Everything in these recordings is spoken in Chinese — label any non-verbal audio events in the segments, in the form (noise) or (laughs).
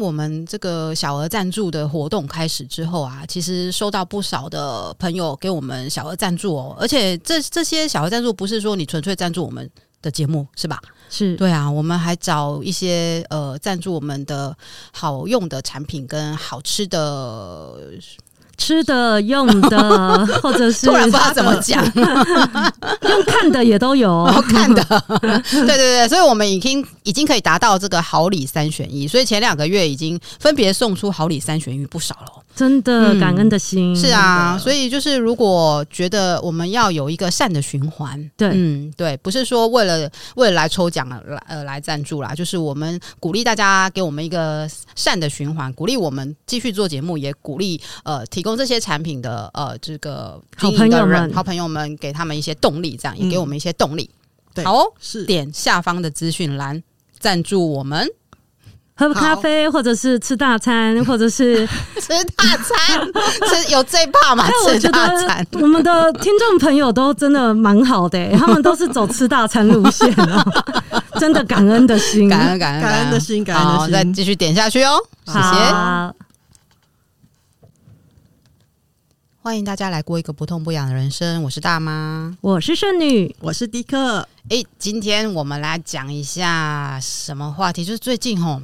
我们这个小额赞助的活动开始之后啊，其实收到不少的朋友给我们小额赞助哦，而且这这些小额赞助不是说你纯粹赞助我们的节目是吧？是对啊，我们还找一些呃赞助我们的好用的产品跟好吃的。吃的、用的，(laughs) 或者是突然不知道怎么讲，(laughs) 用看的也都有，看的，对对对，所以我们已经已经可以达到这个好礼三选一，所以前两个月已经分别送出好礼三选一不少了。真的感恩的心、嗯、是啊，所以就是如果觉得我们要有一个善的循环，对，嗯，对，不是说为了为了来抽奖来呃来赞助啦，就是我们鼓励大家给我们一个善的循环，鼓励我们继续做节目，也鼓励呃提供这些产品的呃这个好朋友们，好朋友们给他们一些动力，这样也给我们一些动力。嗯、对，好、哦，是。点下方的资讯栏赞助我们。喝咖啡，或者是吃大餐，(laughs) 或者是吃大餐，(laughs) 吃有最怕嘛？吃大餐，我们的听众朋友都真的蛮好的、欸，(laughs) 他们都是走吃大餐路线的，真的感恩的心，感恩感恩感恩的心，感恩。的心，再继续点下去哦，谢谢。欢迎大家来过一个不痛不痒的人生，我是大妈，我是圣女，我是迪克。诶，今天我们来讲一下什么话题？就是最近吼。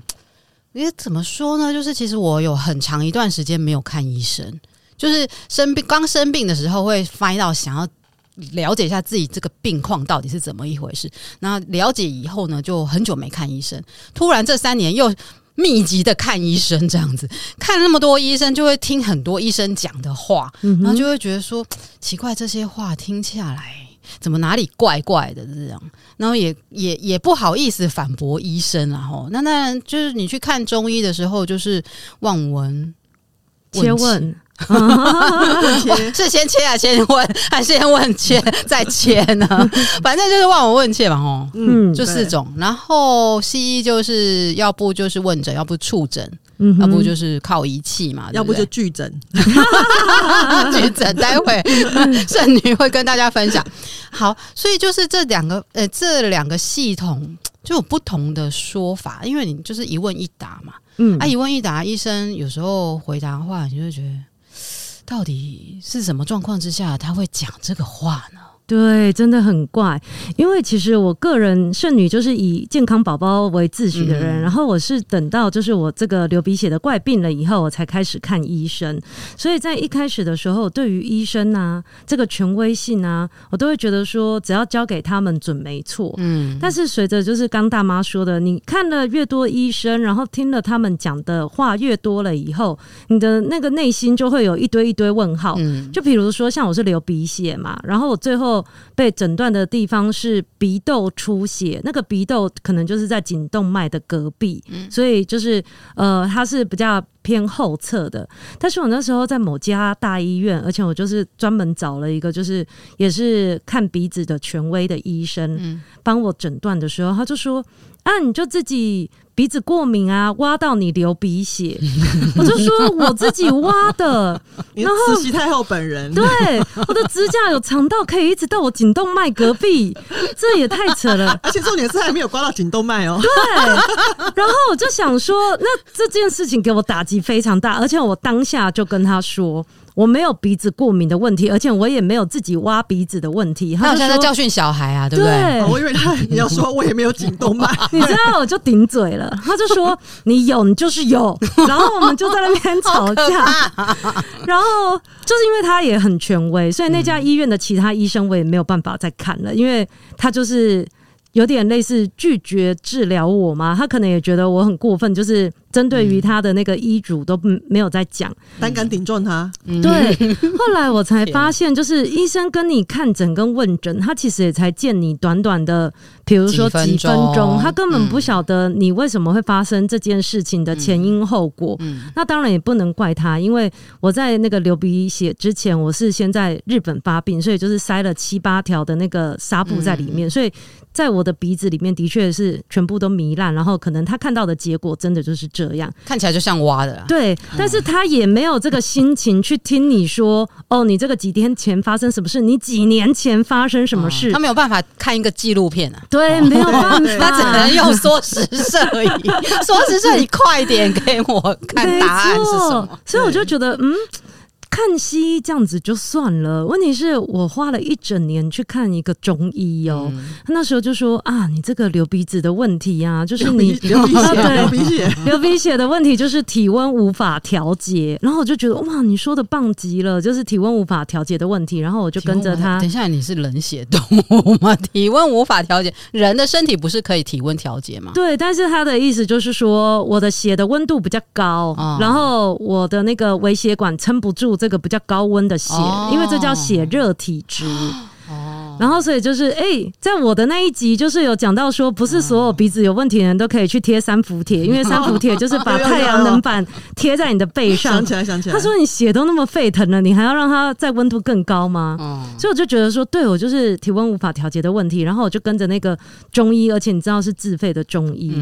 因为怎么说呢？就是其实我有很长一段时间没有看医生，就是生病刚生病的时候会翻到想要了解一下自己这个病况到底是怎么一回事。那了解以后呢，就很久没看医生。突然这三年又密集的看医生，这样子。看那么多医生，就会听很多医生讲的话，然后就会觉得说奇怪，这些话听下来。怎么哪里怪怪的这样，然后也也也不好意思反驳医生，然后那那就是你去看中医的时候，就是望闻切问，(laughs) 是先切啊先问，还是先问切再切呢？(laughs) 反正就是望闻问切嘛，哦，嗯，就四种。然后西医就是要不就是问诊，要不触诊。嗯，要不就是靠仪器嘛，要不就拒诊，(laughs) 拒诊。待会圣女会跟大家分享。好，所以就是这两个呃，这两个系统就有不同的说法，因为你就是一问一答嘛。嗯，啊，一问一答，医生有时候回答的话，你就会觉得到底是什么状况之下他会讲这个话呢？对，真的很怪，因为其实我个人剩女就是以健康宝宝为自诩的人，嗯、然后我是等到就是我这个流鼻血的怪病了以后，我才开始看医生。所以在一开始的时候，对于医生啊这个权威性啊，我都会觉得说只要交给他们准没错。嗯，但是随着就是刚大妈说的，你看了越多医生，然后听了他们讲的话越多了以后，你的那个内心就会有一堆一堆问号。嗯，就比如说像我是流鼻血嘛，然后我最后。被诊断的地方是鼻窦出血，那个鼻窦可能就是在颈动脉的隔壁，嗯、所以就是呃，它是比较偏后侧的。但是我那时候在某家大医院，而且我就是专门找了一个就是也是看鼻子的权威的医生，帮我诊断的时候，他就说。啊，你就自己鼻子过敏啊，挖到你流鼻血，(laughs) 我就说我自己挖的。(laughs) 然后慈禧太后本人，对，我的指甲有长到可以一直到我颈动脉隔壁，(laughs) 这也太扯了。而且重点是还没有刮到颈动脉哦。对，然后我就想说，那这件事情给我打击非常大，而且我当下就跟他说。我没有鼻子过敏的问题，而且我也没有自己挖鼻子的问题。他好像在教训小孩啊，对不对？对，我以为他你要说我也没有颈动脉，(laughs) 你知道我就顶嘴了。他就说你有，你就是有。(laughs) 然后我们就在那边吵架。然后就是因为他也很权威，所以那家医院的其他医生我也没有办法再看了，因为他就是有点类似拒绝治疗我嘛。他可能也觉得我很过分，就是。针对于他的那个医嘱都没有在讲，胆敢顶撞他。对，后来我才发现，就是医生跟你看诊跟问诊，他其实也才见你短短的，比如说几分钟，他根本不晓得你为什么会发生这件事情的前因后果。那当然也不能怪他，因为我在那个流鼻血之前，我是先在日本发病，所以就是塞了七八条的那个纱布在里面，所以在我的鼻子里面的确是全部都糜烂，然后可能他看到的结果真的就是这样，看起来就像挖的啦。对，但是他也没有这个心情去听你说，哦，你这个几天前发生什么事，你几年前发生什么事，哦、他没有办法看一个纪录片啊。对，没有办法，(laughs) 他只能用说时事而已。说时事，你快点给我看答案是什么？所以我就觉得，嗯。看西医这样子就算了，问题是我花了一整年去看一个中医哦、喔，他、嗯、那时候就说啊，你这个流鼻子的问题啊，(laughs) 就是你流鼻血，流鼻血，(laughs) 流鼻血的问题就是体温无法调节，然后我就觉得哇，你说的棒极了，就是体温无法调节的问题，然后我就跟着他。等一下，你是冷血动物吗？(laughs) 体温无法调节，人的身体不是可以体温调节吗？对，但是他的意思就是说，我的血的温度比较高，哦、然后我的那个微血管撑不住。这个比较高温的血，哦、因为这叫血热体质。然后，所以就是，哎、欸，在我的那一集，就是有讲到说，不是所有鼻子有问题的人都可以去贴三伏贴，(laughs) 因为三伏贴就是把太阳能板贴在你的背上。想起来，想起来。他说你血都那么沸腾了，你还要让它在温度更高吗？所以我就觉得说，对我就是体温无法调节的问题。然后我就跟着那个中医，而且你知道是自费的中医，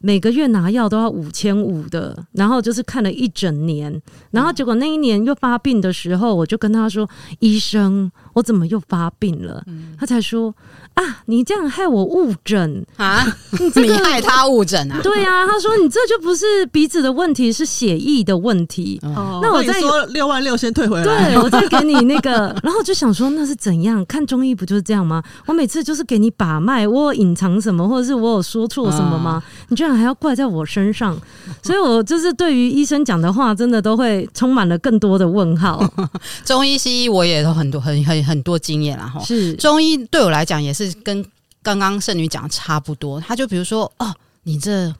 每个月拿药都要五千五的。然后就是看了一整年，然后结果那一年又发病的时候，我就跟他说：“医生，我怎么又发病了？”他才说啊，你这样害我误诊啊！(laughs) 你，害他误诊啊？对啊，他说你这就不是鼻子的问题，是血液的问题。哦、那我再说六万六先退回来。对，(laughs) 我再给你那个，然后就想说那是怎样？看中医不就是这样吗？我每次就是给你把脉，我有隐藏什么，或者是我有说错什么吗？啊、你居然还要怪在我身上？(laughs) 所以我就是对于医生讲的话，真的都会充满了更多的问号。中医、西医我也有很多、很很很多经验了哈。是中医。对我来讲也是跟刚刚圣女讲的差不多，他就比如说哦，你这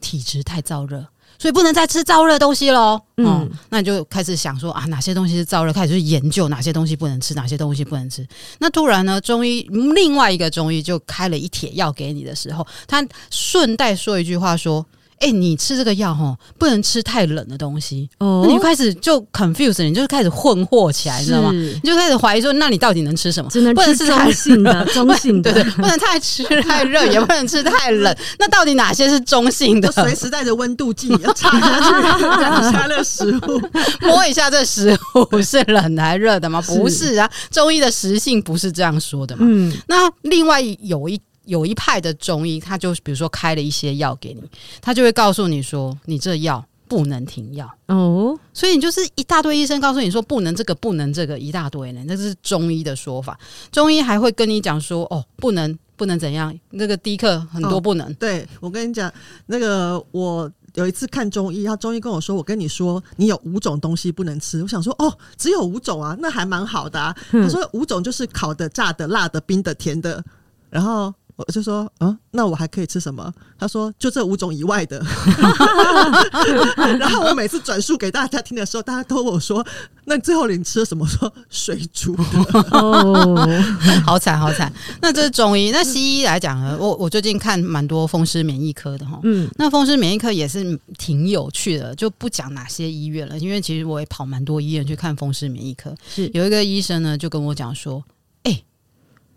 体质太燥热，所以不能再吃燥热东西喽。嗯、哦，那你就开始想说啊，哪些东西是燥热，开始去研究哪些东西不能吃，哪些东西不能吃。那突然呢，中医另外一个中医就开了一帖药给你的时候，他顺带说一句话说。哎、欸，你吃这个药齁，不能吃太冷的东西。哦，那你就开始就 confuse，你就是开始混惑起来，你知道吗？你就开始怀疑说，那你到底能吃什么？只能吃中性的，(laughs) 中性的，对，对对，不能太吃太热，也不能吃太冷。那到底哪些是中性的？(laughs) 随时带着温度计，要插 (laughs) 下去食物，摸一下这食物是冷的还是热的吗？不是啊，中医的食性不是这样说的嘛。嗯，那另外有一。有一派的中医，他就比如说开了一些药给你，他就会告诉你说，你这药不能停药哦。所以你就是一大堆医生告诉你说不能这个不能这个一大堆呢，那是中医的说法。中医还会跟你讲说哦，不能不能怎样，那个低克很多不能。哦、对我跟你讲，那个我有一次看中医，他中医跟我说，我跟你说你有五种东西不能吃。我想说哦，只有五种啊，那还蛮好的啊。他说五种就是烤的、炸的、辣的、冰的、甜的，然后。我就说，嗯，那我还可以吃什么？他说，就这五种以外的。(laughs) (laughs) 然后我每次转述给大家听的时候，大家都问我说，那最后你吃了什么？说水煮的。(laughs) 哦，好惨，好惨。那这是中医。那西医来讲呢？我我最近看蛮多风湿免疫科的哈。嗯，那风湿免疫科也是挺有趣的，就不讲哪些医院了，因为其实我也跑蛮多医院去看风湿免疫科。是有一个医生呢，就跟我讲说。哎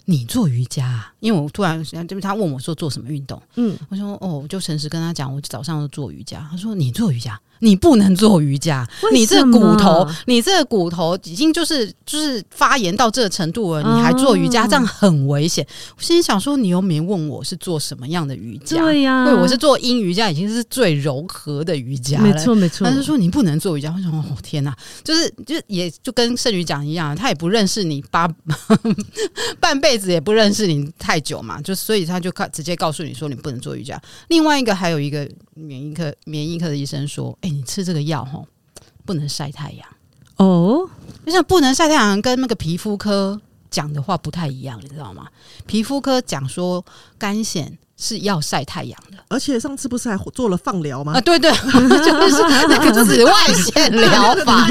你做瑜伽啊？因为我突然就是他问我说做什么运动，嗯，我说哦，我就诚实跟他讲，我早上就做瑜伽。他说你做瑜伽。你不能做瑜伽，你这骨头，你这骨头已经就是就是发炎到这个程度了，你还做瑜伽，这样很危险。我心里想说，你又没问我是做什么样的瑜伽，对呀，对，我是做阴瑜伽，已经是最柔和的瑜伽了，没错没错。他就说你不能做瑜伽，我说哦天哪，就是就也就跟圣女讲一样，他也不认识你八 (laughs) 半辈子，也不认识你太久嘛，就所以他就告直接告诉你说你不能做瑜伽。另外一个还有一个免疫科免疫科的医生说，哎。你吃这个药吼，不能晒太阳哦。就像不能晒太阳，跟那个皮肤科讲的话不太一样，你知道吗？皮肤科讲说干癬是要晒太阳的，而且上次不是还做了放疗吗？啊，对对，(laughs) 就是那个紫外线疗法，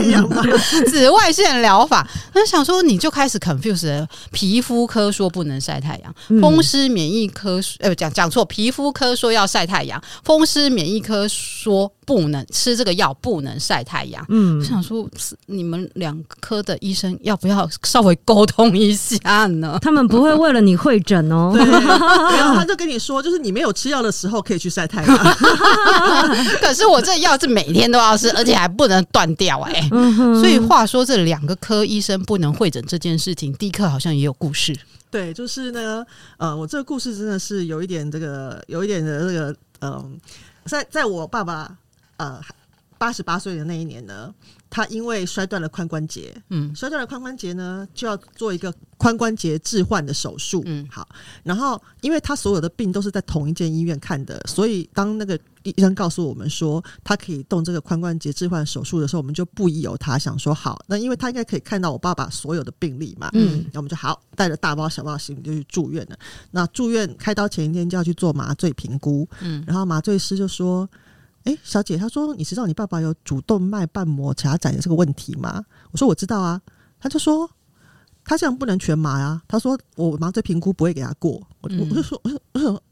紫外线疗法。那想说你就开始 confuse 了，皮肤科说不能晒太阳，风湿免疫科呃讲讲错，皮肤科说要晒太阳，风湿免疫科说不能吃这个药，不能晒太阳。嗯，我想说你们两科的医生要不要稍微沟通一下呢？他们不会为了你会诊哦，对，然后他就跟你说。就是你没有吃药的时候可以去晒太阳，(laughs) 可是我这药是每天都要吃，而且还不能断掉哎、欸。所以话说，这两个科医生不能会诊这件事情，第一课好像也有故事。对，就是呢呃，我这个故事真的是有一点这个，有一点的这个嗯、呃，在在我爸爸呃八十八岁的那一年呢。他因为摔断了髋关节，嗯，摔断了髋关节呢，就要做一个髋关节置换的手术，嗯，好，然后因为他所有的病都是在同一间医院看的，所以当那个医生告诉我们说他可以动这个髋关节置换手术的时候，我们就不疑有他，想说好，那因为他应该可以看到我爸爸所有的病历嘛，嗯，那我们就好带着大包小包行李就去住院了。那住院开刀前一天就要去做麻醉评估，嗯，然后麻醉师就说。哎，小姐，她说你知道你爸爸有主动脉瓣膜狭窄的这个问题吗？我说我知道啊。他就说他这样不能全麻呀、啊。他说我麻醉评估不会给他过。我我就说我说我说。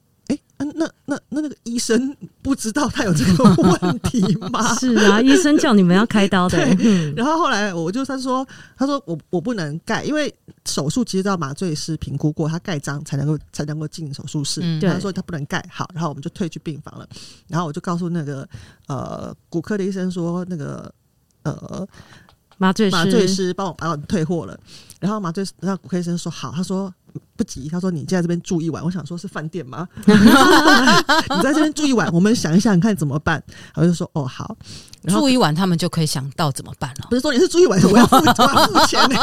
那那那那个医生不知道他有这个 (laughs) 问题吗？(laughs) 是啊，医生叫你们要开刀的。(laughs) 然后后来我就他说，他说我我不能盖，因为手术其实都要麻醉师评估过，他盖章才能够才能够进手术室。嗯、他说他不能盖，好，然后我们就退去病房了。然后我就告诉那个呃骨科的医生说，那个呃麻醉麻醉师帮我把我退货了。然后麻醉然后骨科医生说好，他说。不急，他说你就在这边住一晚。我想说是饭店吗？(laughs) 你在这边住一晚，我们想一想看怎么办。我就说哦好，住一晚他们就可以想到怎么办了。不是说你是住一晚，我要付钱呢、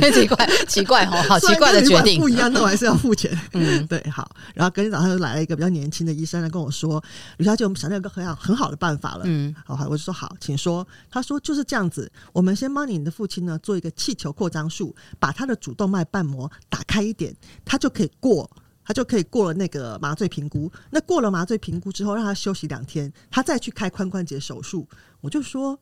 欸？(laughs) 奇怪奇怪哦，好奇怪的决定，不一样，那我还是要付钱。嗯，对，好。然后隔天早上又来了一个比较年轻的医生来跟我说，吕小姐，我们想到一个很好很好的办法了。嗯，好，我就说好，请说。他说就是这样子，我们先帮你的父亲呢做一个气球扩张术，把他的主动脉瓣膜打打开。一点，他就可以过，他就可以过了那个麻醉评估。那过了麻醉评估之后，让他休息两天，他再去开髋关节手术。我就说，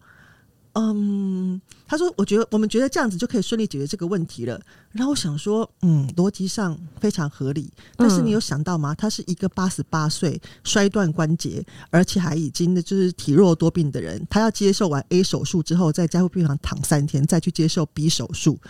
嗯，他说，我觉得我们觉得这样子就可以顺利解决这个问题了。然后我想说，嗯，逻辑上非常合理。但是你有想到吗？他是一个八十八岁摔断关节，而且还已经的就是体弱多病的人，他要接受完 A 手术之后，在加护病房躺三天，再去接受 B 手术。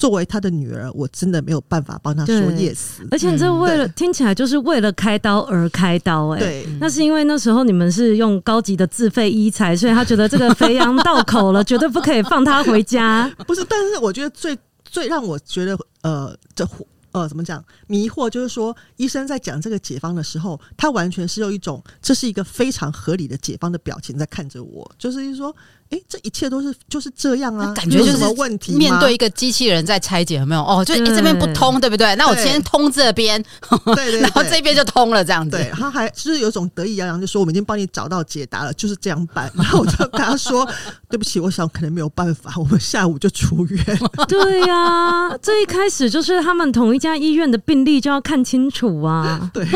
作为他的女儿，我真的没有办法帮他说 yes。而且这为了、嗯、听起来就是为了开刀而开刀、欸，哎，对，那是因为那时候你们是用高级的自费医材，所以他觉得这个肥羊到口了，绝对不可以放他回家。(laughs) 不是，但是我觉得最最让我觉得呃，这呃怎么讲迷惑，就是说医生在讲这个解方的时候，他完全是用一种这是一个非常合理的解方的表情在看着我，就是说。哎、欸，这一切都是就是这样啊，感觉就是什么问题？面对一个机器人在拆解，有没有？哦，就、欸、这边不通，对不对？那我先通这边，对，对，(laughs) 对，然后这边就通了，这样子。对，他还就是有种得意洋洋，就说我们已经帮你找到解答了，就是这样办。然后我就跟他说：“对不起，我想可能没有办法，我们下午就出院。(laughs) ”对呀、啊，这一开始就是他们同一家医院的病例就要看清楚啊。对，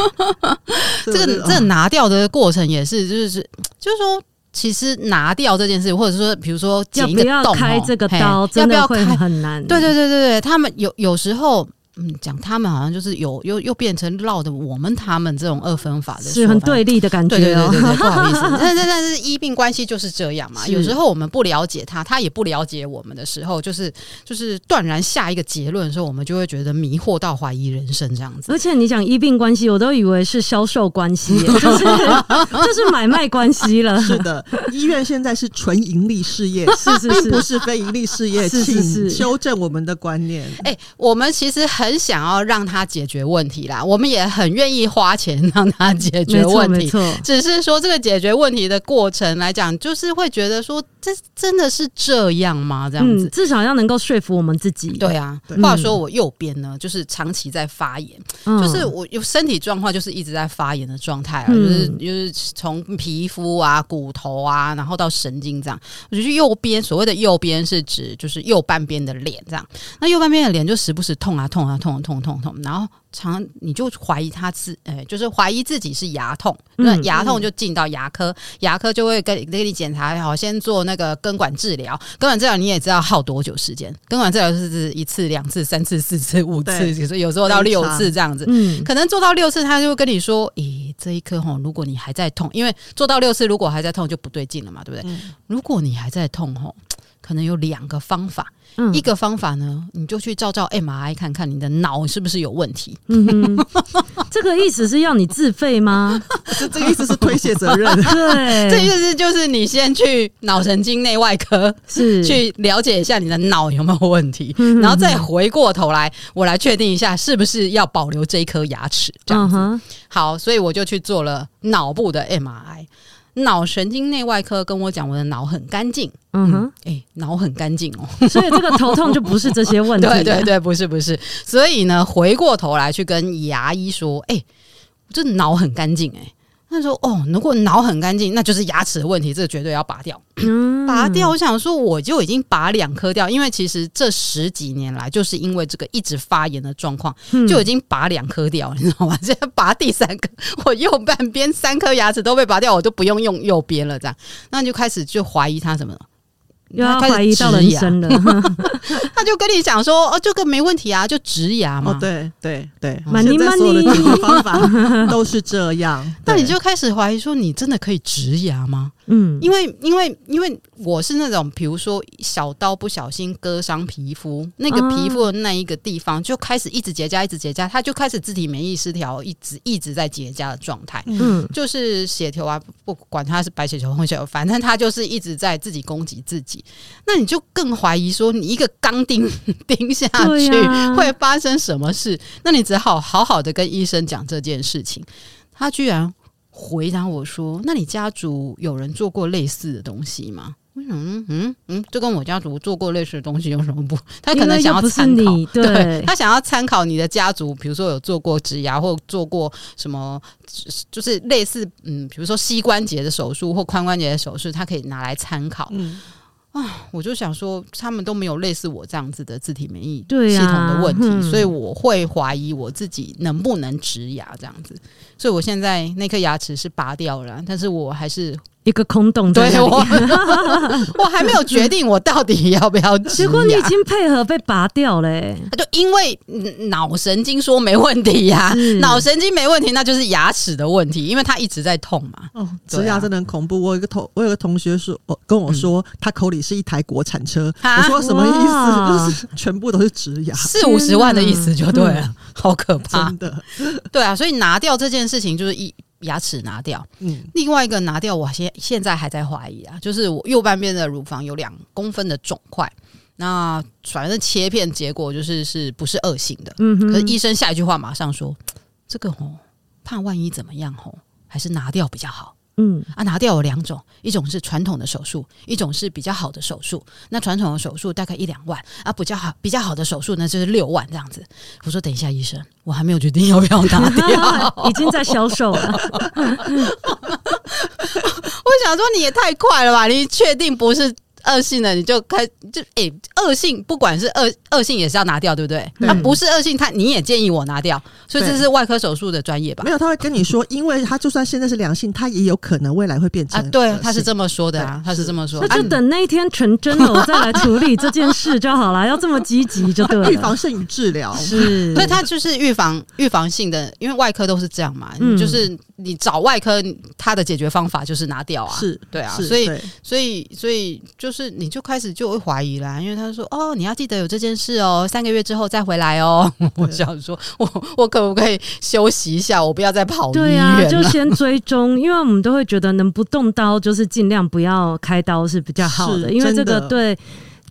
这个这个拿掉的过程也是，就是就是说。其实拿掉这件事，或者说，比如说剪一个洞，要不要开这个刀，真的会很难。对对对对对，他们有有时候。嗯，讲他们好像就是有又又变成绕的我们他们这种二分法的，是很对立的感觉。对对对对，对，不好意思，(laughs) 但但但是医病关系就是这样嘛。有时候我们不了解他，他也不了解我们的时候，就是就是断然下一个结论的时候，我们就会觉得迷惑到怀疑人生这样子。而且你讲医病关系，我都以为是销售关系，(laughs) 就是就是买卖关系了。是的，医院现在是纯盈利事业，是是是，并不是非盈利事业，是是是，请修正我们的观念。哎、欸，我们其实很。很想要让他解决问题啦，我们也很愿意花钱让他解决问题。只是说这个解决问题的过程来讲，就是会觉得说这真的是这样吗？这样子，嗯、至少要能够说服我们自己。对啊，对话说我右边呢，就是长期在发炎，嗯、就是我有身体状况，就是一直在发炎的状态啊，嗯、就是就是从皮肤啊、骨头啊，然后到神经这样。我觉得右边所谓的右边是指就是右半边的脸这样，那右半边的脸就时不时痛啊痛啊痛啊痛啊痛啊痛，然后。常你就怀疑他自，哎、欸，就是怀疑自己是牙痛，那牙痛就进到牙科，牙科就会跟给你检查，好，先做那个根管治疗。根管治疗你也知道耗多久时间？根管治疗是一次、两次、三次、四次、五次，对有时候到六次这样子。嗯，可能做到六次，他就会跟你说：“咦、欸，这一颗吼，如果你还在痛，因为做到六次，如果还在痛就不对劲了嘛，对不对？嗯、如果你还在痛吼，可能有两个方法。”嗯、一个方法呢，你就去照照 MRI 看看你的脑是不是有问题。(laughs) 这个意思是要你自费吗？(laughs) 这个意思是推卸责任。(laughs) 对，这意思就是你先去脑神经内外科，是去了解一下你的脑有没有问题，嗯、然后再回过头来，我来确定一下是不是要保留这一颗牙齿。这样子，嗯、哼好，所以我就去做了脑部的 MRI。脑神经内外科跟我讲，我的脑很干净。嗯哼，哎、欸，脑很干净哦，所以这个 (laughs) 头痛就不是这些问题。对对对，不是不是。所以呢，回过头来去跟牙医说，哎、欸，这脑很干净，哎。他说：“哦，如果脑很干净，那就是牙齿的问题，这个绝对要拔掉。嗯、拔掉，我想说，我就已经拔两颗掉，因为其实这十几年来，就是因为这个一直发炎的状况，嗯、就已经拔两颗掉，你知道吗？现在拔第三颗，我右半边三颗牙齿都被拔掉，我都不用用右边了，这样，那你就开始就怀疑他什么了。”又要怀疑到人生了，(laughs) 他就跟你讲说：“哦，这个没问题啊，就植牙嘛。”哦，对对对，蛮尼蛮尼，的解决方法 (laughs) 都是这样。那你就开始怀疑说：“你真的可以植牙吗？”嗯，因为因为因为我是那种，比如说小刀不小心割伤皮肤，那个皮肤的那一个地方就开始一直结痂，一直结痂，它就开始自体免疫失调，一直一直在结痂的状态。嗯，就是血球啊，不管它是白血球、红血球，反正它就是一直在自己攻击自己。那你就更怀疑说，你一个钢钉 (laughs) 钉下去会发生什么事？那你只好好好的跟医生讲这件事情。他居然。回答我说：“那你家族有人做过类似的东西吗？”我想，嗯嗯嗯，就跟我家族做过类似的东西有什么不？他可能想要参考，对，对他想要参考你的家族，比如说有做过植牙或做过什么，就是类似嗯，比如说膝关节的手术或髋关节的手术，他可以拿来参考。嗯。啊，我就想说，他们都没有类似我这样子的自体免疫系统的问题，啊嗯、所以我会怀疑我自己能不能植牙这样子。所以我现在那颗牙齿是拔掉了，但是我还是。一个空洞在那里，我 (laughs) 我还没有决定我到底要不要。结果你已经配合被拔掉了，欸，就因为脑神经说没问题呀，啊，脑神经没问题，那就是牙齿的问题，因为他一直在痛嘛。哦，植牙真的很恐怖。我有一个同我有个同学说，跟我说，嗯、他口里是一台国产车。哈我说什么意思？就是全部都是植牙，四五十万的意思就对了，嗯、好可怕。真的，对啊，所以拿掉这件事情就是一。牙齿拿掉，嗯，另外一个拿掉，我现现在还在怀疑啊，就是我右半边的乳房有两公分的肿块，那反正切片结果就是是不是恶性的，嗯，可是医生下一句话马上说，这个哦，怕万一怎么样哦，还是拿掉比较好。嗯啊，拿掉有两种，一种是传统的手术，一种是比较好的手术。那传统的手术大概一两万啊，比较好比较好的手术呢就是六万这样子。我说等一下，医生，我还没有决定要不要拿掉，(laughs) 已经在销售了。(laughs) 我想说你也太快了吧？你确定不是？恶性的你就开就诶，恶、欸、性不管是恶恶性也是要拿掉，对不对？那啊，不是恶性，他你也建议我拿掉，所以这是外科手术的专业吧？没有，他会跟你说，因为他就算现在是良性，他也有可能未来会变成啊。对，他是这么说的啊，他是这么说。那就等那一天成真了，我再来处理这件事就好了。要这么积极就对了，(laughs) 预防胜于治疗是。所以他就是预防预防性的，因为外科都是这样嘛，嗯、就是你找外科，他的解决方法就是拿掉啊。是对啊，所以所以所以就是你就开始。就会怀疑啦，因为他说：“哦，你要记得有这件事哦，三个月之后再回来哦。(laughs) ”我想说，我我可不可以休息一下？我不要再跑医院了。对啊，就先追踪，因为我们都会觉得能不动刀就是尽量不要开刀是比较好的，因为这个对。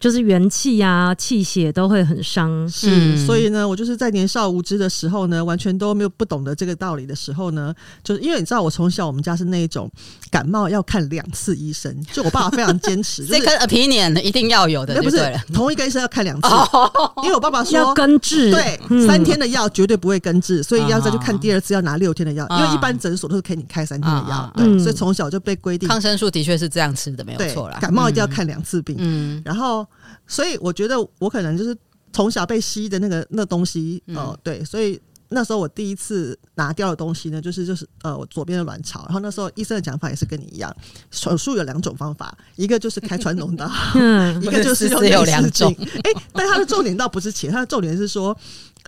就是元气呀、气血都会很伤。是，嗯。所以呢，我就是在年少无知的时候呢，完全都没有不懂得这个道理的时候呢，就是因为你知道，我从小我们家是那一种感冒要看两次医生，就我爸爸非常坚持，(laughs) 就是这个 opinion 一定要有的，那不是。同一个医生要看两次，哦。因为我爸爸说要根治，对，嗯。三天的药绝对不会根治，所以要再去看第二次要拿六天的药，啊因为一般诊所都是给你开三天的药啊，对，嗯。所以从小就被规定，抗生素的确是这样吃的，没有错啦。，感冒一定要看两次病，嗯，然后所以我觉得我可能就是从小被吸的那个那东西，嗯哦，对，所以。那时候我第一次拿掉的东西呢，就是就是呃我左边的卵巢，然后那时候医生的讲法也是跟你一样，手术有两种方法，一个就是开传统刀，嗯 (laughs) 一个就是用只有两种镜。哎、但它的重点倒不是钱，它的重点是说，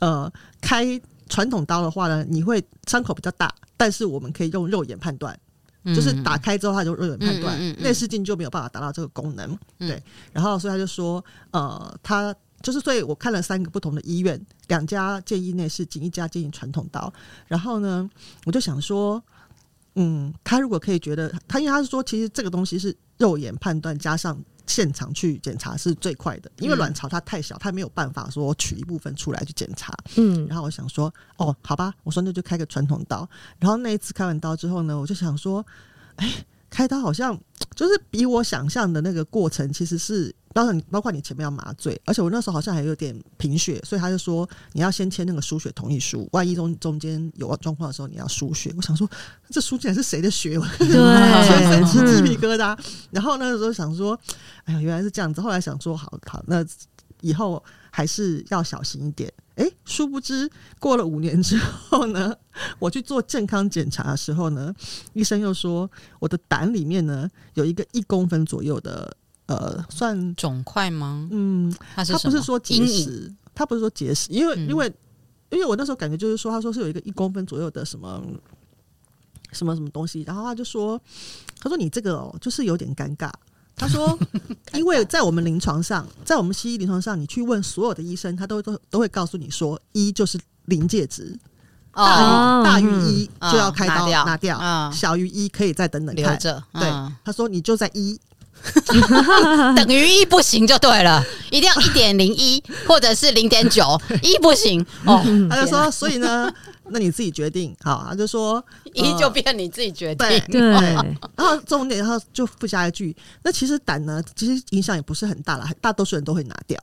呃，开传统刀的话呢，你会伤口比较大，但是我们可以用肉眼判断，就是打开之后它就肉眼判断内视镜就没有办法达到这个功能。嗯对，然后所以他就说，呃，他。就是，所以我看了三个不同的医院，两家建议内视镜，一家建议传统刀。然后呢，我就想说，嗯，他如果可以觉得，他因为他是说，其实这个东西是肉眼判断加上现场去检查是最快的，因为卵巢它太小，它没有办法说取一部分出来去检查。嗯，然后我想说，哦，好吧，我说那就开个传统刀。然后那一次开完刀之后呢，我就想说，哎，开刀好像就是比我想象的那个过程其实是。当然，包括你前面要麻醉，而且我那时候好像还有点贫血，所以他就说你要先签那个输血同意书，万一中中间有状况的时候你要输血。我想说，这输竟然是谁的血？对，全身起鸡皮疙瘩。然后那个时候想说，哎呀，原来是这样子。后来想说，好好，那以后还是要小心一点。哎，殊不知过了五年之后呢，(laughs) 我去做健康检查的时候呢，医生又说我的胆里面呢有一个一公分左右的。呃，算肿块吗？嗯，他不是说结石，他不是说结石，因为、嗯、因为因为我那时候感觉就是说，他说是有一个一公分左右的什么什么什么东西，然后他就说，他说你这个哦，就是有点尴尬。他说，(laughs) 因为在我们临床上，在我们西医临床上，你去问所有的医生，他都都都会告诉你说，一就是临界值，大于、哦、大于一就要开刀、嗯、拿掉，小于一可以再等等看。对，他说你就在一。(laughs) 等于一不行就对了，一定要一点零一 (laughs) 或者是零点九，一不行哦。(laughs) 他就说，所以呢，那你自己决定。好，他就说一就变你自己决定。对，然后重点，然后就附加一句，那其实胆呢，其实影响也不是很大了，大多数人都会拿掉。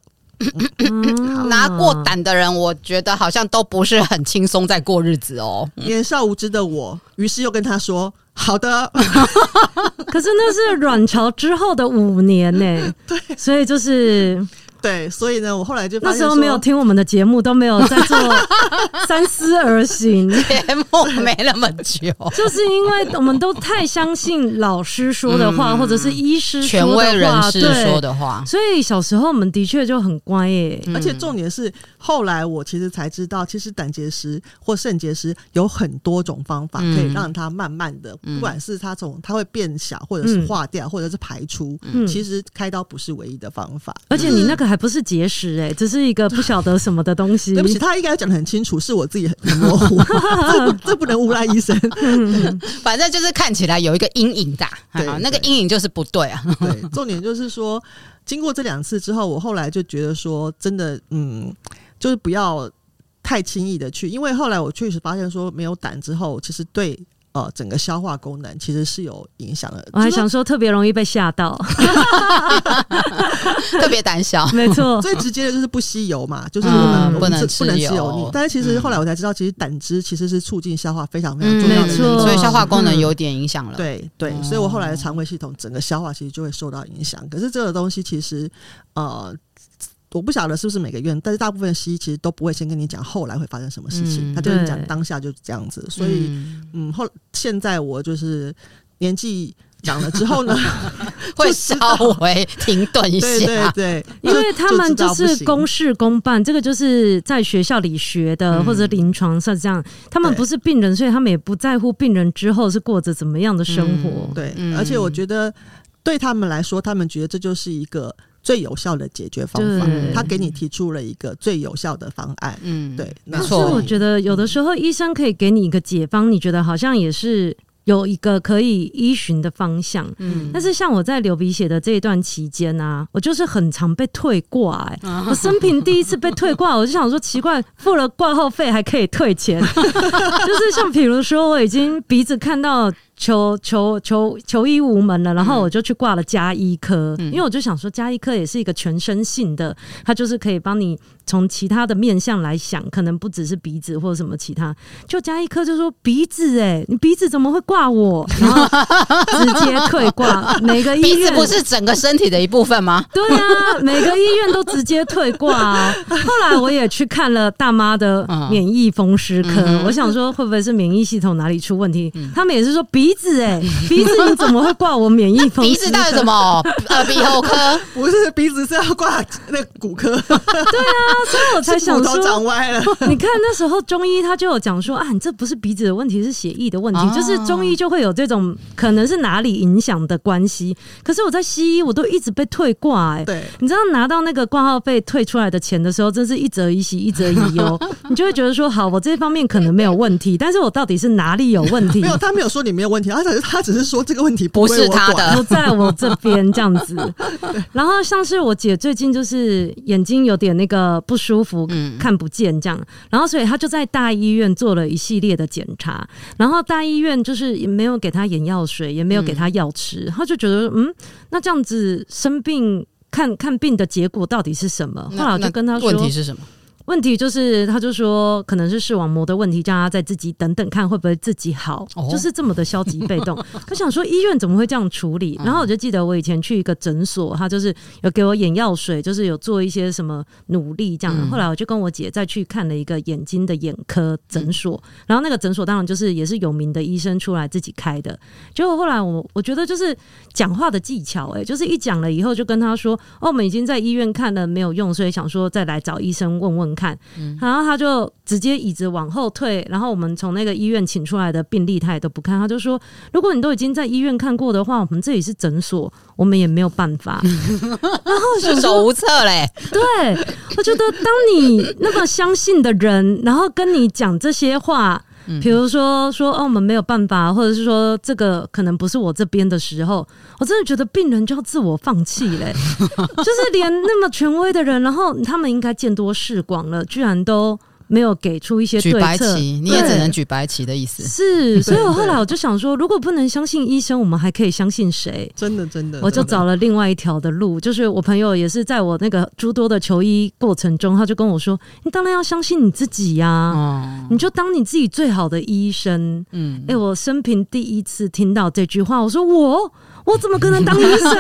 嗯、拿过胆的人，我觉得好像都不是很轻松在过日子哦。年少无知的我，于是又跟他说：“好的。(laughs) ”可是那是卵巢之后的五年呢、欸，(laughs) 对，所以就是。对，所以呢，我后来就那时候没有听我们的节目，都没有在做 (laughs) 三思而行。节目没那么久，就是因为我们都太相信老师说的话，嗯、或者是医师权威人士说的话，所以小时候我们的确就很乖耶、欸。而且重点是，后来我其实才知道，其实胆结石或肾结石有很多种方法可以让它慢慢的，嗯、不管是它从它会变小，或者是化掉，嗯、或者是排出，嗯、其实开刀不是唯一的方法。而且你那个。还不是结石哎、欸，只是一个不晓得什么的东西。(laughs) 对不起，他应该讲的很清楚，是我自己很模糊，这不这不能诬赖医生。(laughs) 反正就是看起来有一个阴影的，(laughs) 对，那个阴影就是不对啊。对，重点就是说，经过这两次之后，我后来就觉得说，真的，嗯，就是不要太轻易的去，因为后来我确实发现说，没有胆之后，其实对。呃，整个消化功能其实是有影响的。我还想说，特别容易被吓到，(laughs) (laughs) 特别胆小。没错，(laughs) 最直接的就是不吸油嘛，就是我们不能不能吃油腻。但是其实后来我才知道，其实胆汁其实是促进消化非常非常重要的，所以消化功能有点影响了。对对，所以我后来的肠胃系统整个消化其实就会受到影响。可是这个东西其实呃。我不晓得是不是每个院，但是大部分西医其实都不会先跟你讲后来会发生什么事情，嗯、他就是讲当下就是这样子。所以，嗯，嗯，后现在我就是年纪长了之后呢，(laughs) 会稍微停顿一下，对对对，因为他们就是公事公办，这个就是在学校里学的，嗯、或者临床上这样，他们不是病人，所以他们也不在乎病人之后是过着怎么样的生活。嗯、对，而且我觉得对他们来说，他们觉得这就是一个。最有效的解决方法，他给你提出了一个最有效的方案。嗯，对，没错。我觉得有的时候医生可以给你一个解方，你觉得好像也是有一个可以依循的方向。嗯，但是像我在流鼻血的这一段期间啊，我就是很常被退挂、欸。哎，我生平第一次被退挂，我就想说奇怪，付了挂号费还可以退钱，(laughs) 就是像比如说我已经鼻子看到。求求求求医无门了，然后我就去挂了加医科，嗯、因为我就想说加医科也是一个全身性的，它就是可以帮你从其他的面相来想，可能不只是鼻子或者什么其他。就加医科就说鼻子、欸，哎，你鼻子怎么会挂我？然后直接退挂。每个医院鼻子不是整个身体的一部分吗？对啊，每个医院都直接退挂、啊。后来我也去看了大妈的免疫风湿科，嗯、我想说会不会是免疫系统哪里出问题？嗯、他们也是说鼻。鼻子哎，(laughs) 鼻子你怎么会挂我免疫风？鼻子到底什么？(laughs) 耳鼻喉科 (laughs) 不是鼻子是要挂那骨科。对啊，所以我才想说，长歪了。你看那时候中医他就有讲说啊，你这不是鼻子的问题，是血液的问题。哦、就是中医就会有这种可能是哪里影响的关系。可是我在西医我都一直被退挂哎。对，你知道拿到那个挂号费退出来的钱的时候，真是一则一喜，一则一忧。你就会觉得说，好，我这方面可能没有问题，但是我到底是哪里有问题？没有，他没有说你没有问题。他只是他只是说这个问题不是他的，不在我这边这样子。(laughs) 然后像是我姐最近就是眼睛有点那个不舒服，看不见这样。然后所以她就在大医院做了一系列的检查。然后大医院就是也没有给她眼药水，也没有给她药吃。她就觉得嗯，那这样子生病看看病的结果到底是什么？后来我就跟她说，问题是什么？问题就是，他就说可能是视网膜的问题，叫他再自己等等看会不会自己好，哦、就是这么的消极被动。(laughs) 我想说医院怎么会这样处理？然后我就记得我以前去一个诊所，他就是有给我眼药水，就是有做一些什么努力这样。后来我就跟我姐再去看了一个眼睛的眼科诊所，然后那个诊所当然就是也是有名的医生出来自己开的。结果后来我我觉得就是讲话的技巧、欸，哎，就是一讲了以后就跟他说，哦，我们已经在医院看了没有用，所以想说再来找医生问问。看，然后他就直接椅子往后退，然后我们从那个医院请出来的病历他也都不看，他就说：“如果你都已经在医院看过的话，我们这里是诊所，我们也没有办法。(laughs) ”然后束手无策嘞。对，我觉得当你那么相信的人，然后跟你讲这些话。比如说说哦，我们没有办法，或者是说这个可能不是我这边的时候，我真的觉得病人就要自我放弃嘞，(laughs) 就是连那么权威的人，然后他们应该见多识广了，居然都。没有给出一些对策，举白旗，你也只能举白旗的意思。是，所以我后来我就想说，如果不能相信医生，我们还可以相信谁？真的，真的，我就找了另外一条的路，就是我朋友也是在我那个诸多的求医过程中，他就跟我说：“你当然要相信你自己呀，哦，你就当你自己最好的医生。”嗯，哎，我生平第一次听到这句话，我说我。我怎么可能当医生？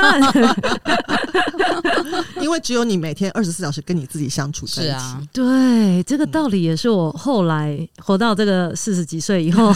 (laughs) 因为只有你每天二十四小时跟你自己相处在一起。是啊，对，这个道理也是我后来活到这个四十几岁以后。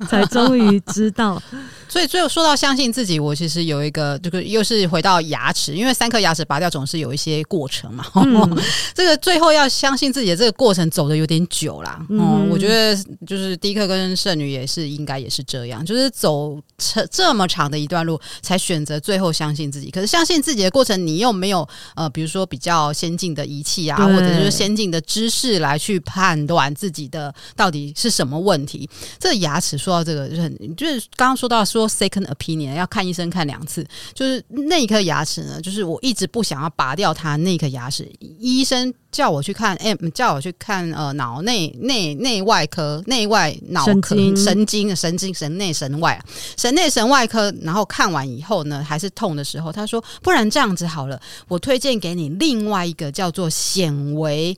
(laughs) 才终于知道，所以最后说到相信自己，我其实有一个，这个又是回到牙齿，因为三颗牙齿拔掉总是有一些过程嘛。嗯、(laughs) 这个最后要相信自己的这个过程走的有点久啦。嗯，嗯，我觉得就是迪克跟圣女也是应该也是这样，就是走这这么长的一段路，才选择最后相信自己。可是相信自己的过程，你又没有呃，比如说比较先进的仪器啊，或者就是先进的知识来去判断自己的到底是什么问题。这牙齿说。说到这个，就是很就是刚刚说到说 second opinion 要看医生看两次，就是那一颗牙齿呢，就是我一直不想要拔掉它那颗牙齿，医生叫我去看，哎，叫我去看呃脑内内内外科、内外脑科、神经、神经、神内神外、神内神外科，然后看完以后呢，还是痛的时候，他说不然这样子好了，我推荐给你另外一个叫做显微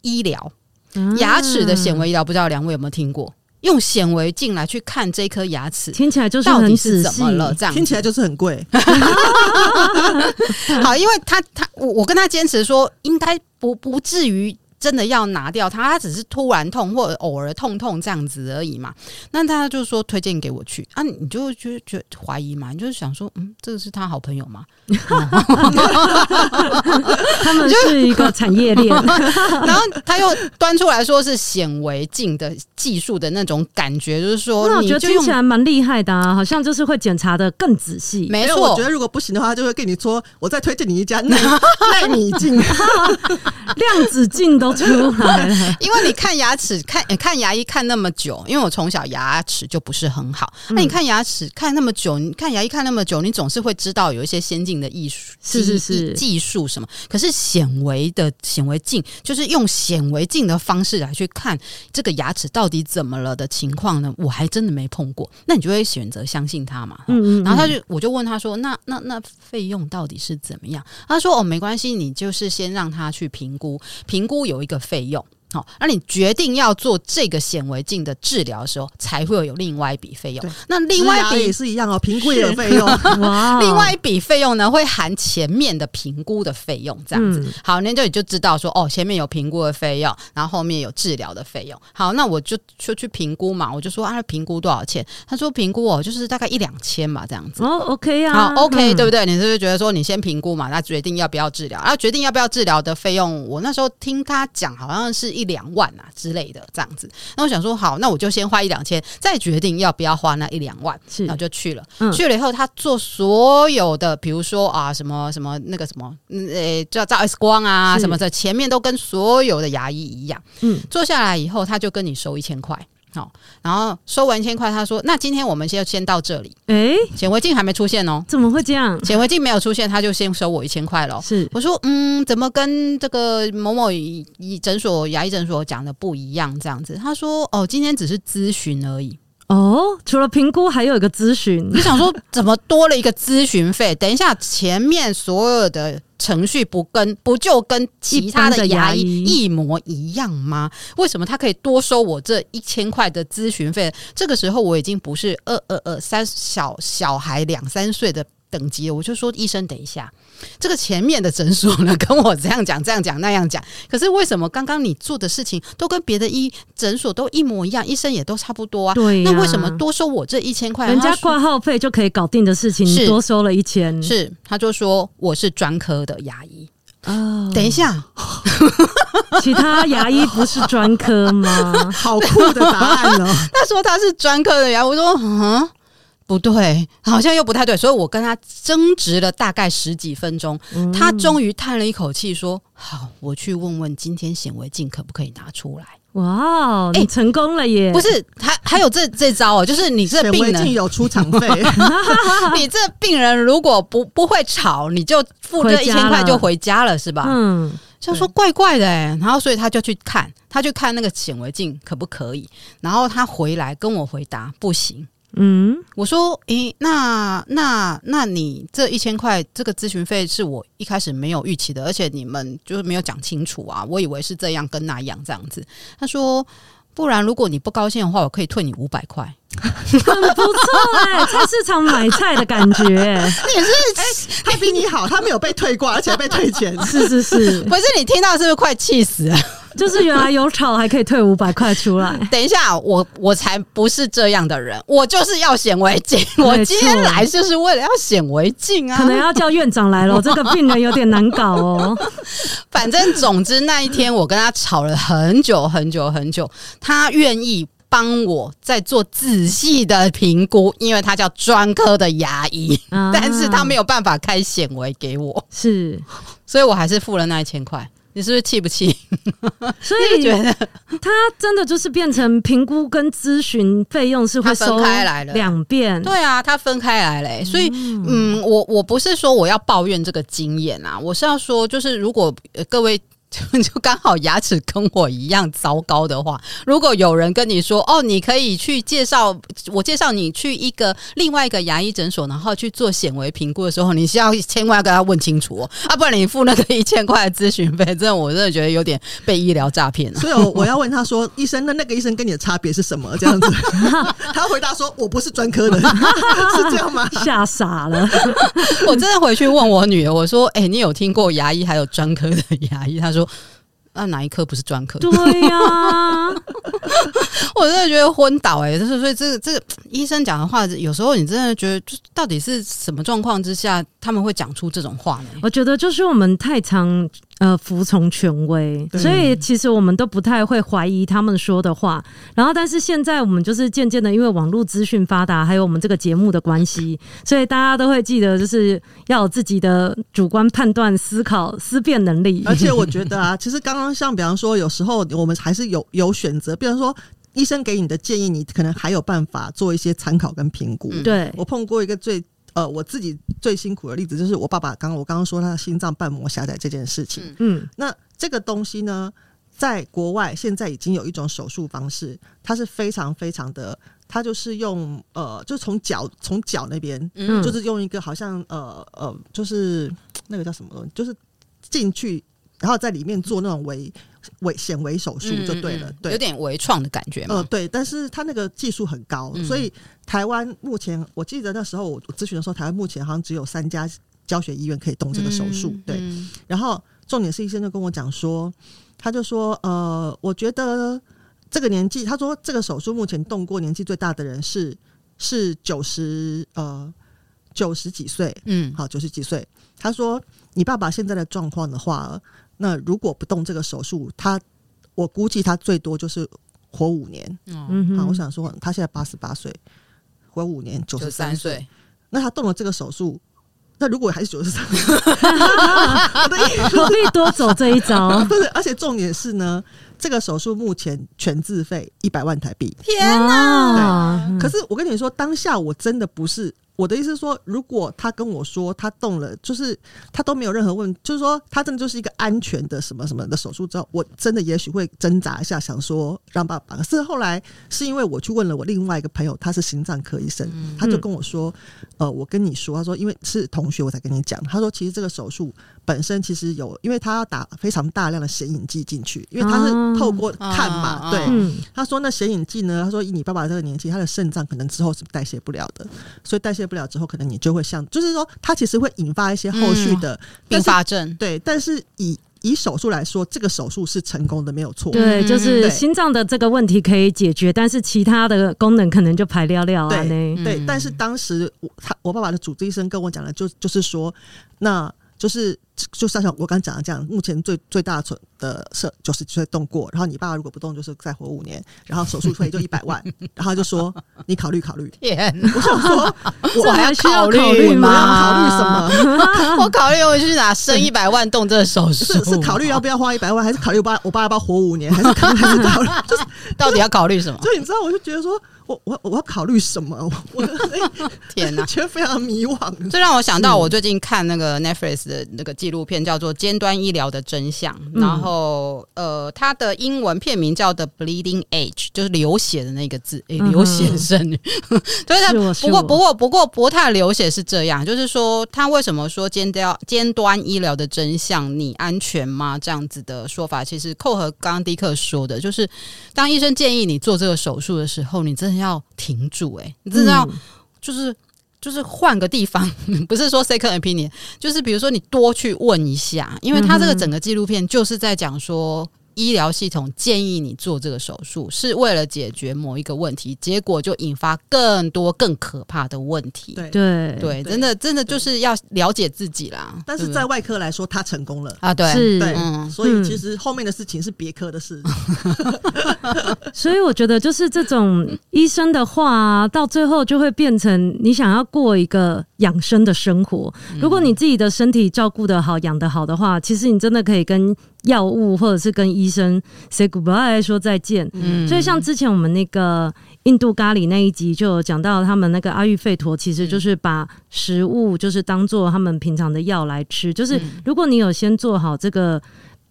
医疗，牙齿的显微医疗，不知道两位有没有听过？用显微镜来去看这颗牙齿，听起来就是到底是怎么了？这样听起来就是很贵。(laughs) 好，因为他他我我跟他坚持说，应该不不至于。真的要拿掉它，他只是突然痛或者偶尔痛痛这样子而已嘛。那他就说推荐给我去啊，你就觉觉得怀疑嘛，你就是想说，嗯，这个是他好朋友吗？(laughs) 他们是一个产业链，(laughs) 然后他又端出来说是显微镜的技术的那种感觉，就是说，那我觉得听起来蛮厉害的啊，好像就是会检查的更仔细。没错，我觉得如果不行的话，他就会跟你说，我再推荐你一家奈奈米镜、(laughs) 量子镜都出来了。(laughs) 因为你看牙齿，看看牙医看那么久，因为我从小牙齿就不是很好。那、嗯、你看牙齿看那么久，你看牙医看那么久，你总是会知道有一些先进的艺术，是是是，技术什么。可是显微的显微镜，就是用显微镜的方式来去看这个牙齿到底怎么了的情况呢？我还真的没碰过。那你就会选择相信他嘛？嗯，嗯嗯。然后他就，我就问他说：“那那那费用到底是怎么样？”他说：“哦，没关系，你就是先让他去评估，评估有一个费用。”好，那你决定要做这个显微镜的治疗的时候，才会有另外一笔费用。那另外一笔也是一样哦，评估也有费用。(laughs) 哇，另外一笔费用呢，会含前面的评估的费用，这样子。嗯、好，那就你就知道说，哦，前面有评估的费用，然后后面有治疗的费用。好，那我就就去评估嘛，我就说啊，评估多少钱？他说评估哦，就是大概一两千嘛，这样子。哦，OK 啊，好，OK，、嗯、对不对？你是不是觉得说，你先评估嘛，那决定要不要治疗？然后决定要不要治疗的费用，我那时候听他讲，好像是一两万啊。之类的这样子，那我想说好，那我就先花一两千，再决定要不要花那一两万，是，然后就去了。嗯、去了以后，他做所有的，比如说啊，什么什么那个什么，呃，叫照 X 光啊什么的，前面都跟所有的牙医一样。嗯，做下来以后，他就跟你收一千块。好，然后收完一千块，他说：“那今天我们先先到这里。”哎，显微镜还没出现哦，怎么会这样？显微镜没有出现，他就先收我一千块了。是，我说：“嗯，怎么跟这个某某医诊所牙医诊所讲的不一样？这样子？”他说：“哦，今天只是咨询而已。”哦，除了评估，还有一个咨询。(laughs) 你想说，怎么多了一个咨询费？等一下，前面所有的。程序不跟不就跟其他的牙医一模一样吗？为什么他可以多收我这一千块的咨询费？这个时候我已经不是二二二三小小孩两三岁的等级了，我就说医生，等一下。这个前面的诊所呢，跟我这样讲、这样讲、那样讲，可是为什么刚刚你做的事情都跟别的医诊所都一模一样，医生也都差不多啊？对啊，那为什么多收我这一千块？人家挂号费就可以搞定的事情，你多收了一千，是他就说我是专科的牙医哦。等一下，(laughs) 其他牙医不是专科吗？(laughs) 好酷的答案哦！(laughs) 他说他是专科的牙，我说嗯。不对，好像又不太对，所以我跟他争执了大概十几分钟，嗯、他终于叹了一口气，说：“好，我去问问今天显微镜可不可以拿出来。”哇，你成功了耶！不是，还还有这这招哦，就是你这病人有出场费 (laughs) (laughs) 你这病人如果不不会吵，你就付这一千块就回家了，是吧？嗯，就说怪怪的哎，然后所以他就去看，他去看那个显微镜可不可以，然后他回来跟我回答不行。嗯，我说，诶，那那那你这一千块这个咨询费是我一开始没有预期的，而且你们就是没有讲清楚啊，我以为是这样跟那样这样子。他说，不然如果你不高兴的话，我可以退你五百块，(laughs) 很不错哎、欸，菜市场买菜的感觉。(laughs) 你也是，欸、他比你好，他没有被退过，而且被退钱，是 (laughs) 是是，不是你听到是不是快气死了？就是原来有吵还可以退五百块出来。(laughs) 等一下，我我才不是这样的人，我就是要显微镜。(laughs) 我今天来就是为了要显微镜啊！可能要叫院长来了，(laughs) 这个病人有点难搞哦。反正总之那一天我跟他吵了很久很久很久，他愿意帮我再做仔细的评估，因为他叫专科的牙医，啊、但是他没有办法开显微给我，是，所以我还是付了那一千块。你是不是气不气？所以 (laughs) 觉得他真的就是变成评估跟咨询费用是会分开来了两遍。对啊，他分开来嘞。所以，嗯，我我不是说我要抱怨这个经验啊，我是要说，就是如果各位。(laughs) 就刚好牙齿跟我一样糟糕的话，如果有人跟你说哦，你可以去介绍我介绍你去一个另外一个牙医诊所，然后去做显微评估的时候，你是要千万要跟他问清楚哦，啊，不然你付那个一千块的咨询费，真的我真的觉得有点被医疗诈骗了。(laughs) 所以我我要问他说，医生，那那个医生跟你的差别是什么？这样子，(laughs) 他回答说，我不是专科的，是这样吗？吓傻了！我真的回去问我女儿，我说，哎、欸，你有听过牙医还有专科的牙医？他说。那、啊、哪一科不是专科？对呀、啊，(laughs) 我真的觉得昏倒哎、欸！就是所以这个这个医生讲的话，有时候你真的觉得，就到底是什么状况之下他们会讲出这种话呢？我觉得就是我们太常呃服从权威，所以其实我们都不太会怀疑他们说的话。然后，但是现在我们就是渐渐的，因为网络资讯发达，还有我们这个节目的关系，所以大家都会记得，就是要有自己的主观判断、思考、思辨能力。而且我觉得啊，(laughs) 其实刚刚像比方说，有时候我们还是有有选择，比方说。医生给你的建议，你可能还有办法做一些参考跟评估。对，我碰过一个最呃我自己最辛苦的例子，就是我爸爸刚刚我刚刚说他的心脏瓣膜狭窄这件事情。嗯，那这个东西呢，在国外现在已经有一种手术方式，它是非常非常的，它就是用呃，就从脚从脚那边，嗯，就是用一个好像呃呃，就是那个叫什么东西，就是进去。然后在里面做那种微微显微手术就对了，嗯嗯嗯对，有点微创的感觉嘛。呃，对，但是他那个技术很高，嗯、所以台湾目前我记得那时候我咨询的时候，台湾目前好像只有三家教学医院可以动这个手术。嗯、对，嗯、然后重点是医生就跟我讲说，他就说，呃，我觉得这个年纪，他说这个手术目前动过年纪最大的人是是九十呃九十几岁，嗯，好九十几岁。他说你爸爸现在的状况的话。那如果不动这个手术，他我估计他最多就是活五年。嗯哼，好，我想说他现在八十八岁，活五年九十三岁。那他动了这个手术，那如果还是九十三岁，(laughs) (laughs) 可以多走这一招？(laughs) 不是，而且重点是呢，这个手术目前全自费一百万台币。天哪！可是我跟你说，当下我真的不是。我的意思是说，如果他跟我说他动了，就是他都没有任何问，就是说他真的就是一个安全的什么什么的手术之后，我真的也许会挣扎一下，想说让爸爸。可是后来是因为我去问了我另外一个朋友，他是心脏科医生，他就跟我说，呃，我跟你说，他说因为是同学，我才跟你讲。他说其实这个手术本身其实有，因为他要打非常大量的显影剂进去，因为他是透过看嘛，对。他说那显影剂呢，他说以你爸爸这个年纪，他的肾脏可能之后是代谢不了的，所以代谢。不了之后，可能你就会像，就是说，他其实会引发一些后续的并发症。对，但是以以手术来说，这个手术是成功的，没有错。对，就是心脏的这个问题可以解决，但是其他的功能可能就排掉了。对，对。但是当时我他我爸爸的主治医生跟我讲的，就就是说，那。就是就像像我刚讲的这样，目前最最大的的是九十几岁动过，然后你爸爸如果不动，就是再活五年，然后手术费就一百万，(laughs) 然后就说你考虑考虑。天，我想说我还要考虑吗？考虑什么？我 (laughs) 考虑我去哪生一百万动这个手术？是是考虑要不要花一百万，还是考虑我爸我爸要不要活五年，还是考虑还是考虑？(laughs) 就是到底要考虑什么？所以你知道，我就觉得说。我我我要考虑什么？我天哪，觉得非常迷惘。这让我想到，我最近看那个 Netflix 的那个纪录片，叫做《尖端医疗的真相》。然后，呃，它的英文片名叫《The Bleeding Edge》，就是流血的那个字，欸、流血生女。所 (laughs) 以它不过不过不过不太流血是这样，就是说，他为什么说尖端尖端医疗的真相？你安全吗？这样子的说法，其实扣合刚刚迪克说的，就是当医生建议你做这个手术的时候，你真的。要停住哎、欸，你知道，就是就是换个地方，(laughs) 不是说 second opinion，就是比如说你多去问一下，因为他这个整个纪录片就是在讲说。医疗系统建议你做这个手术，是为了解决某一个问题，结果就引发更多更可怕的问题。对对对，真的真的就是要了解自己啦。但是在外科来说，他成功了啊！对，是对，所以其实后面的事情是别科的事。(laughs) 所以我觉得，就是这种医生的话，到最后就会变成你想要过一个养生的生活。如果你自己的身体照顾得好、养得好的话，其实你真的可以跟。药物或者是跟医生 say goodbye 说再见，嗯，所以像之前我们那个印度咖喱那一集就有讲到，他们那个阿育吠陀其实就是把食物就是当做他们平常的药来吃，就是如果你有先做好这个。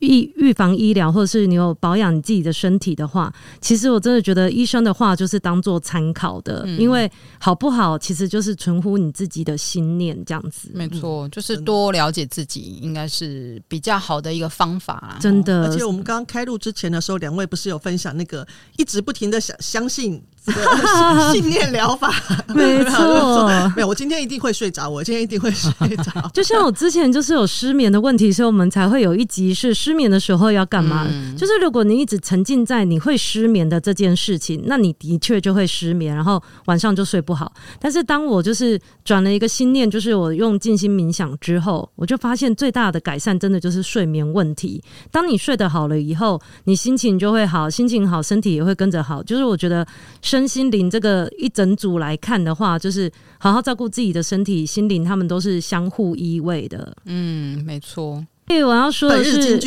预预防医疗，或者是你有保养你自己的身体的话，其实我真的觉得医生的话就是当做参考的，嗯、因为好不好其实就是存乎你自己的心念这样子。没错，就是多了解自己，应该是比较好的一个方法啦。真的，而且我们刚刚开录之前的时候，两位不是有分享那个一直不停的想相信这个 (laughs) 信念疗法，(laughs) 没 (laughs) 错，没有，我今天一定会睡着，我今天一定会睡着。就像我之前就是有失眠的问题，所以我们才会有一集是失眠的时候要干嘛？嗯、就是如果你一直沉浸在你会失眠的这件事情，那你的确就会失眠，然后晚上就睡不好。但是当我就是转了一个心念，就是我用静心冥想之后，我就发现最大的改善真的就是睡眠问题。当你睡得好了以后，你心情就会好，心情好，身体也会跟着好。就是我觉得。身心灵这个一整组来看的话，就是好好照顾自己的身体、心灵，他们都是相互依偎的。嗯，没错。所以我要说的是，(laughs) (laughs)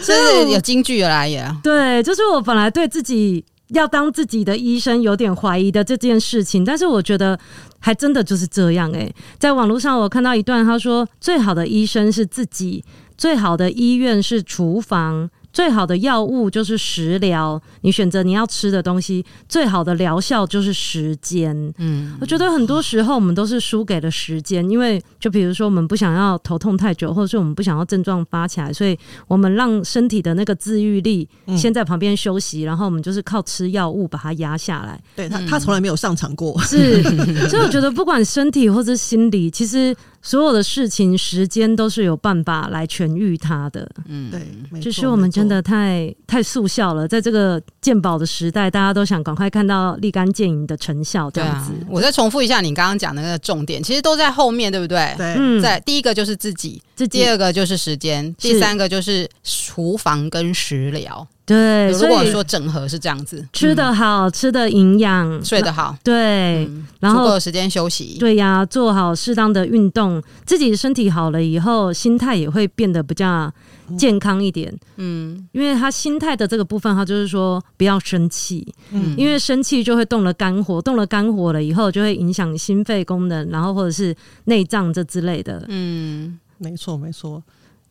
所以有京剧来也。对，就是我本来对自己要当自己的医生有点怀疑的这件事情，但是我觉得还真的就是这样。诶，在网络上我看到一段，他说最好的医生是自己，最好的医院是厨房。最好的药物就是食疗，你选择你要吃的东西，最好的疗效就是时间。嗯，我觉得很多时候我们都是输给了时间，因为就比如说我们不想要头痛太久，或者是我们不想要症状发起来，所以我们让身体的那个自愈力先在旁边休息，然后我们就是靠吃药物把它压下来。对他，他从来没有上场过。是，所以我觉得不管身体或者心理，其实。所有的事情，时间都是有办法来痊愈它的。嗯，对，就是我们真的太太速效了，在这个鉴宝的时代，大家都想赶快看到立竿见影的成效。这样子，啊、我再重复一下你刚刚讲的那个重点，其实都在后面对不对？对，嗯、在第一个就是自己，自己第二个就是时间，第三个就是厨房跟食疗。对，如果说整合是这样子，吃得好，吃的营养，睡得好，对，然后足够时间休息，对呀，做好适当的运动，自己身体好了以后，心态也会变得比较健康一点。嗯，因为他心态的这个部分，他就是说不要生气，嗯，因为生气就会动了肝火，动了肝火了以后，就会影响心肺功能，然后或者是内脏这之类的。嗯，没错，没错。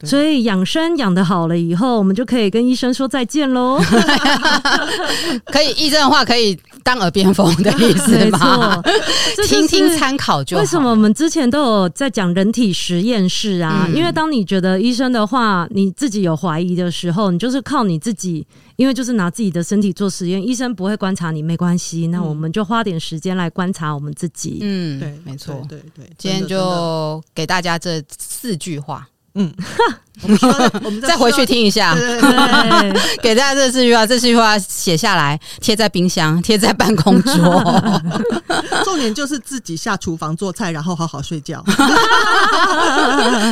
所以养生养得好了以后，我们就可以跟医生说再见喽。(laughs) 可以，医生的话可以当耳边风的意思吗？(laughs) (laughs) 听听参考就好。为什么我们之前都有在讲人体实验室啊？嗯、因为当你觉得医生的话，你自己有怀疑的时候，你就是靠你自己，因为就是拿自己的身体做实验，医生不会观察你，没关系。那我们就花点时间来观察我们自己。嗯，对，没错，对对，对。今天就给大家这四句话。嗯，(laughs) 我们说，我们再回去听一下，对对对 (laughs) 给大家这四句话，这四句话写下来，贴在冰箱，贴在办公桌。(laughs) 重点就是自己下厨房做菜，然后好好睡觉。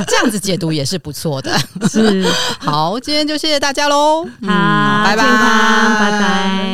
这样子解读也是不错的。是，好，今天就谢谢大家喽。好，拜拜，拜拜。